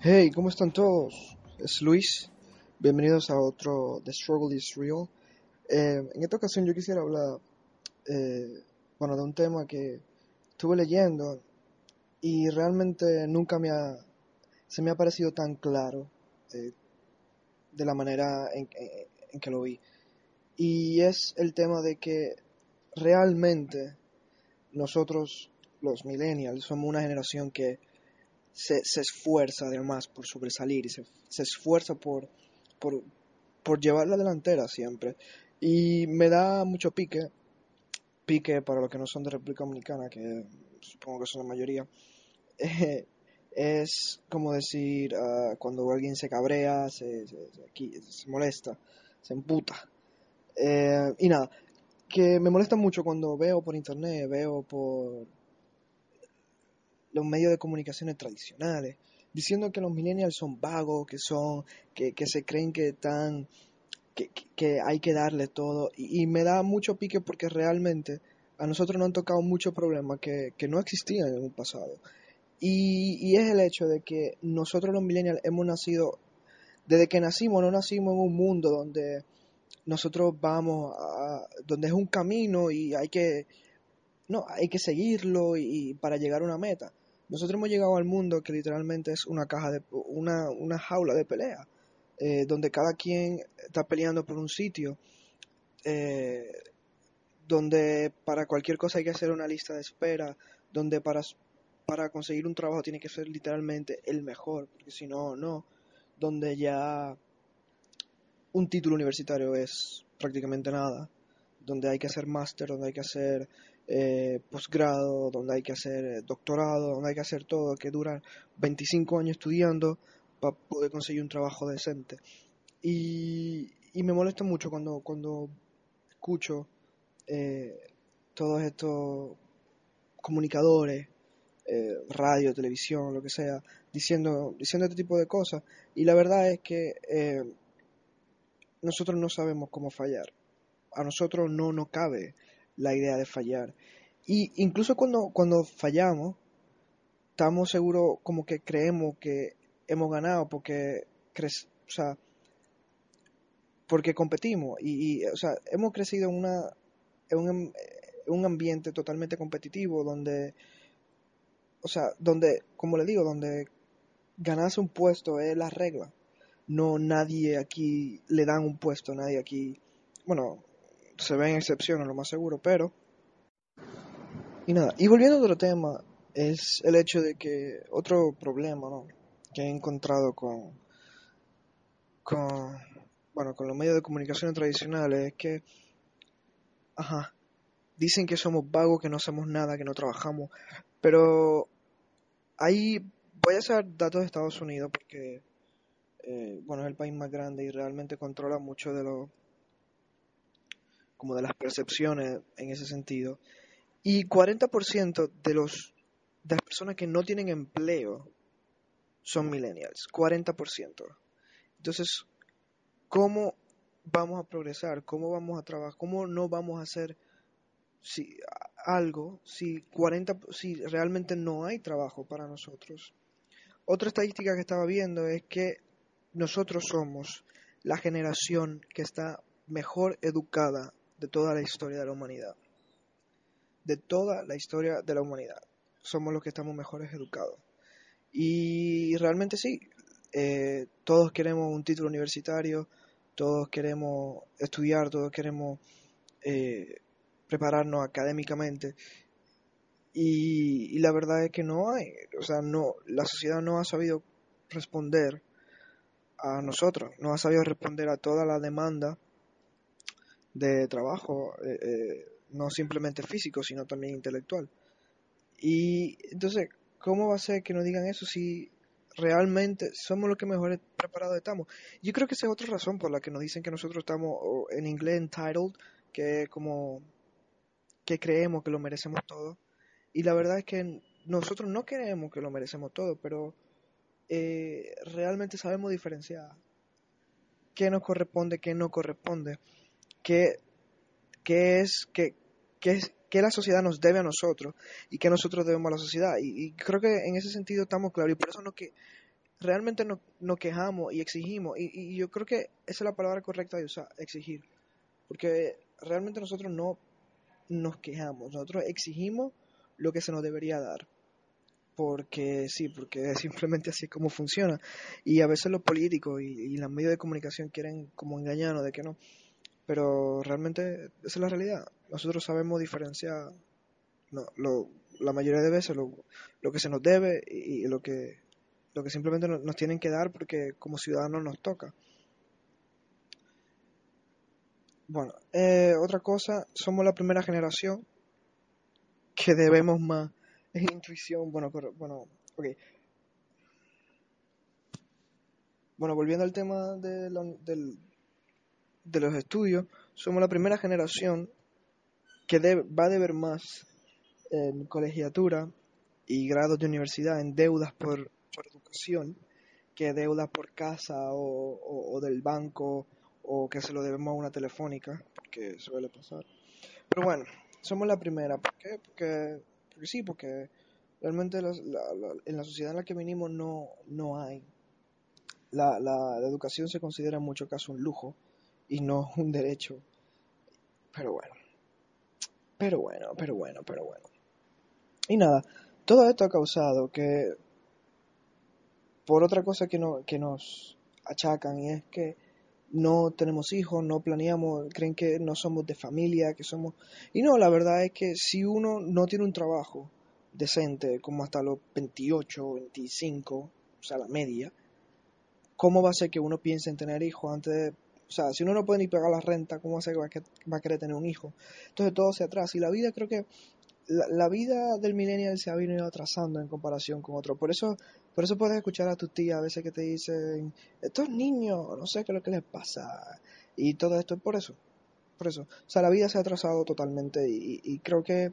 Hey, ¿cómo están todos? Es Luis. Bienvenidos a otro The Struggle is Real. Eh, en esta ocasión yo quisiera hablar, eh, bueno, de un tema que estuve leyendo y realmente nunca me ha, se me ha parecido tan claro eh, de la manera en, en que lo vi. Y es el tema de que realmente nosotros, los millennials, somos una generación que se, esfuerza además por sobresalir y se, esfuerza por, por, llevar la delantera siempre. Y me da mucho pique, pique para los que no son de República Dominicana, que supongo que son la mayoría, es como decir uh, cuando alguien se cabrea, se, se, se, molesta, se emputa. Eh, y nada, que me molesta mucho cuando veo por internet, veo por los medios de comunicaciones tradicionales, diciendo que los millennials son vagos, que son, que, que se creen que están, que, que, hay que darle todo. Y, me da mucho pique porque realmente a nosotros nos han tocado muchos problemas que, que no existían en un pasado. Y, y, es el hecho de que nosotros los millennials hemos nacido, desde que nacimos, no nacimos en un mundo donde nosotros vamos a, donde es un camino y hay que, no, hay que seguirlo y para llegar a una meta. Nosotros hemos llegado al mundo que literalmente es una caja de una, una jaula de pelea, eh, donde cada quien está peleando por un sitio, eh, donde para cualquier cosa hay que hacer una lista de espera, donde para, para conseguir un trabajo tiene que ser literalmente el mejor, porque si no, no, donde ya un título universitario es prácticamente nada, donde hay que hacer máster, donde hay que hacer eh, posgrado, donde hay que hacer eh, doctorado, donde hay que hacer todo, que duran 25 años estudiando para poder conseguir un trabajo decente. Y, me molesta mucho cuando, cuando escucho eh, todos estos comunicadores, eh, radio, televisión, lo que sea, diciendo, diciendo este tipo de cosas. Y la verdad es que eh, nosotros no sabemos cómo fallar. A nosotros no nos cabe la idea de fallar. Y incluso cuando, cuando fallamos, estamos seguros como que creemos que hemos ganado porque, o sea, porque competimos. Y, o sea, hemos crecido en, una, en un, un ambiente totalmente competitivo donde, o sea, donde, como le digo, donde ganarse un puesto es la regla. No, nadie aquí le dan un puesto, nadie aquí, bueno, se ven excepciones, lo más seguro, pero... Y nada, y volviendo a otro tema, es el hecho de que otro problema, ¿no? Que he encontrado con, con, bueno, con los medios de comunicación tradicionales es que, ajá, dicen que somos vagos, que no hacemos nada, que no trabajamos, pero ahí voy a hacer datos de Estados Unidos porque, eh, bueno, es el país más grande y realmente controla mucho de lo como de las percepciones en ese sentido. Y 40% de los de las personas que no tienen empleo son millennials, 40%. Entonces, ¿cómo vamos a progresar? ¿Cómo vamos a trabajar? ¿Cómo no vamos a hacer si algo si 40 si realmente no hay trabajo para nosotros? Otra estadística que estaba viendo es que nosotros somos la generación que está mejor educada de toda la historia de la humanidad. De toda la historia de la humanidad. Somos los que estamos mejores educados. Y realmente sí, eh, todos queremos un título universitario, todos queremos estudiar, todos queremos eh, prepararnos académicamente. Y, y, la verdad es que no hay, o sea, no, la sociedad no ha sabido responder a nosotros, no ha sabido responder a toda la demanda de trabajo, eh, eh, no simplemente físico, sino también intelectual. Y entonces, ¿cómo va a ser que nos digan eso si realmente somos los que mejor preparados estamos? Yo creo que esa es otra razón por la que nos dicen que nosotros estamos en inglés entitled, que como que creemos que lo merecemos todo. Y la verdad es que nosotros no creemos que lo merecemos todo, pero eh, realmente sabemos diferenciar qué nos corresponde, qué no corresponde qué, qué es, qué, qué es, qué la sociedad nos debe a nosotros y qué nosotros debemos a la sociedad. Y, creo que en ese sentido estamos claros. Y por eso no que realmente nos, quejamos y exigimos, y, y yo creo que esa es la palabra correcta de usar, exigir, porque realmente nosotros no nos quejamos, nosotros exigimos lo que se nos debería dar. Porque sí, porque simplemente así es como funciona. Y a veces los políticos y, y los medios de comunicación quieren como engañarnos de que no. Pero realmente esa es la realidad. Nosotros sabemos diferenciar no, lo, la mayoría de veces lo, lo que se nos debe y, lo que lo que simplemente nos, tienen que dar porque como ciudadanos nos toca. Bueno, eh, otra cosa, somos la primera generación que debemos más en intuición. Bueno, bueno, ok. Bueno, volviendo al tema de, la- del- de los estudios, somos la primera generación que debe- va a deber más en colegiatura y grados de universidad en deudas por, educación que deudas por casa o, del banco o que se lo debemos a una telefónica, porque suele pasar. Pero bueno, somos la primera. ¿Por qué? Porque, porque sí, porque realmente la- en la sociedad en la que venimos no, no hay. La educación se considera en muchos casos un lujo y no un derecho. Pero bueno, pero bueno, pero bueno, pero bueno. Y nada, todo esto ha causado que, por otra cosa que, no, que nos achacan, y es que no tenemos hijos, no planeamos, creen que no somos de familia, que somos... Y no, la verdad es que si uno no tiene un trabajo decente, como hasta los 28, 25, o sea, la media, ¿cómo va a ser que uno piense en tener hijos antes de... O sea, si uno no puede ni pagar la renta, ¿cómo ser que va que- va a querer tener un hijo? Entonces todo se atrasa. Y la vida creo que... La, vida del millennial se ha venido atrasando en comparación con otros. Por eso, por eso puedes escuchar a tus tías a veces que te dicen, estos niños, no sé qué es lo que les pasa. Y todo esto es por eso. Por eso. O sea, la vida se ha atrasado totalmente y, y creo que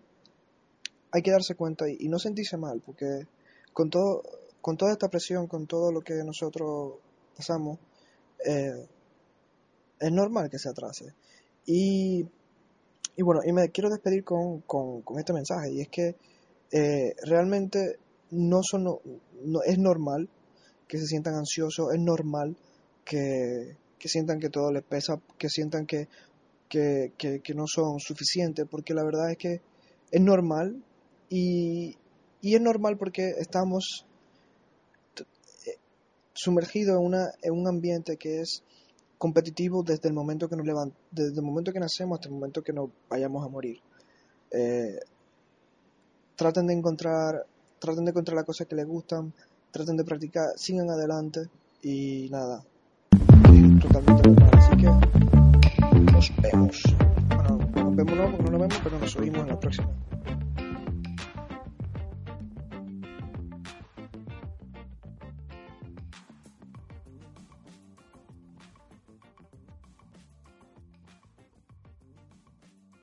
hay que darse cuenta y, y no sentirse mal, porque con todo, con toda esta presión, con todo lo que nosotros pasamos, eh, es normal que se atrase. Y, y bueno, y me quiero despedir con, con, este mensaje, y es que eh, realmente no son, no, no- es normal que se sientan ansiosos, es normal que, que sientan que todo les pesa, que sientan que, que, que, que no son suficientes, porque la verdad es que es normal y, y es normal porque estamos eh, sumergidos en, una, en un ambiente que es competitivo desde el momento que nos levan- desde el momento que nacemos hasta el momento que nos vayamos a morir. Eh, traten de encontrar, traten de encontrar las cosas que les gustan, traten de practicar, sigan adelante y nada, totalmente normal. Así que nos vemos. Bueno, nos vemos no, no nos vemos, pero nos oímos en la próxima.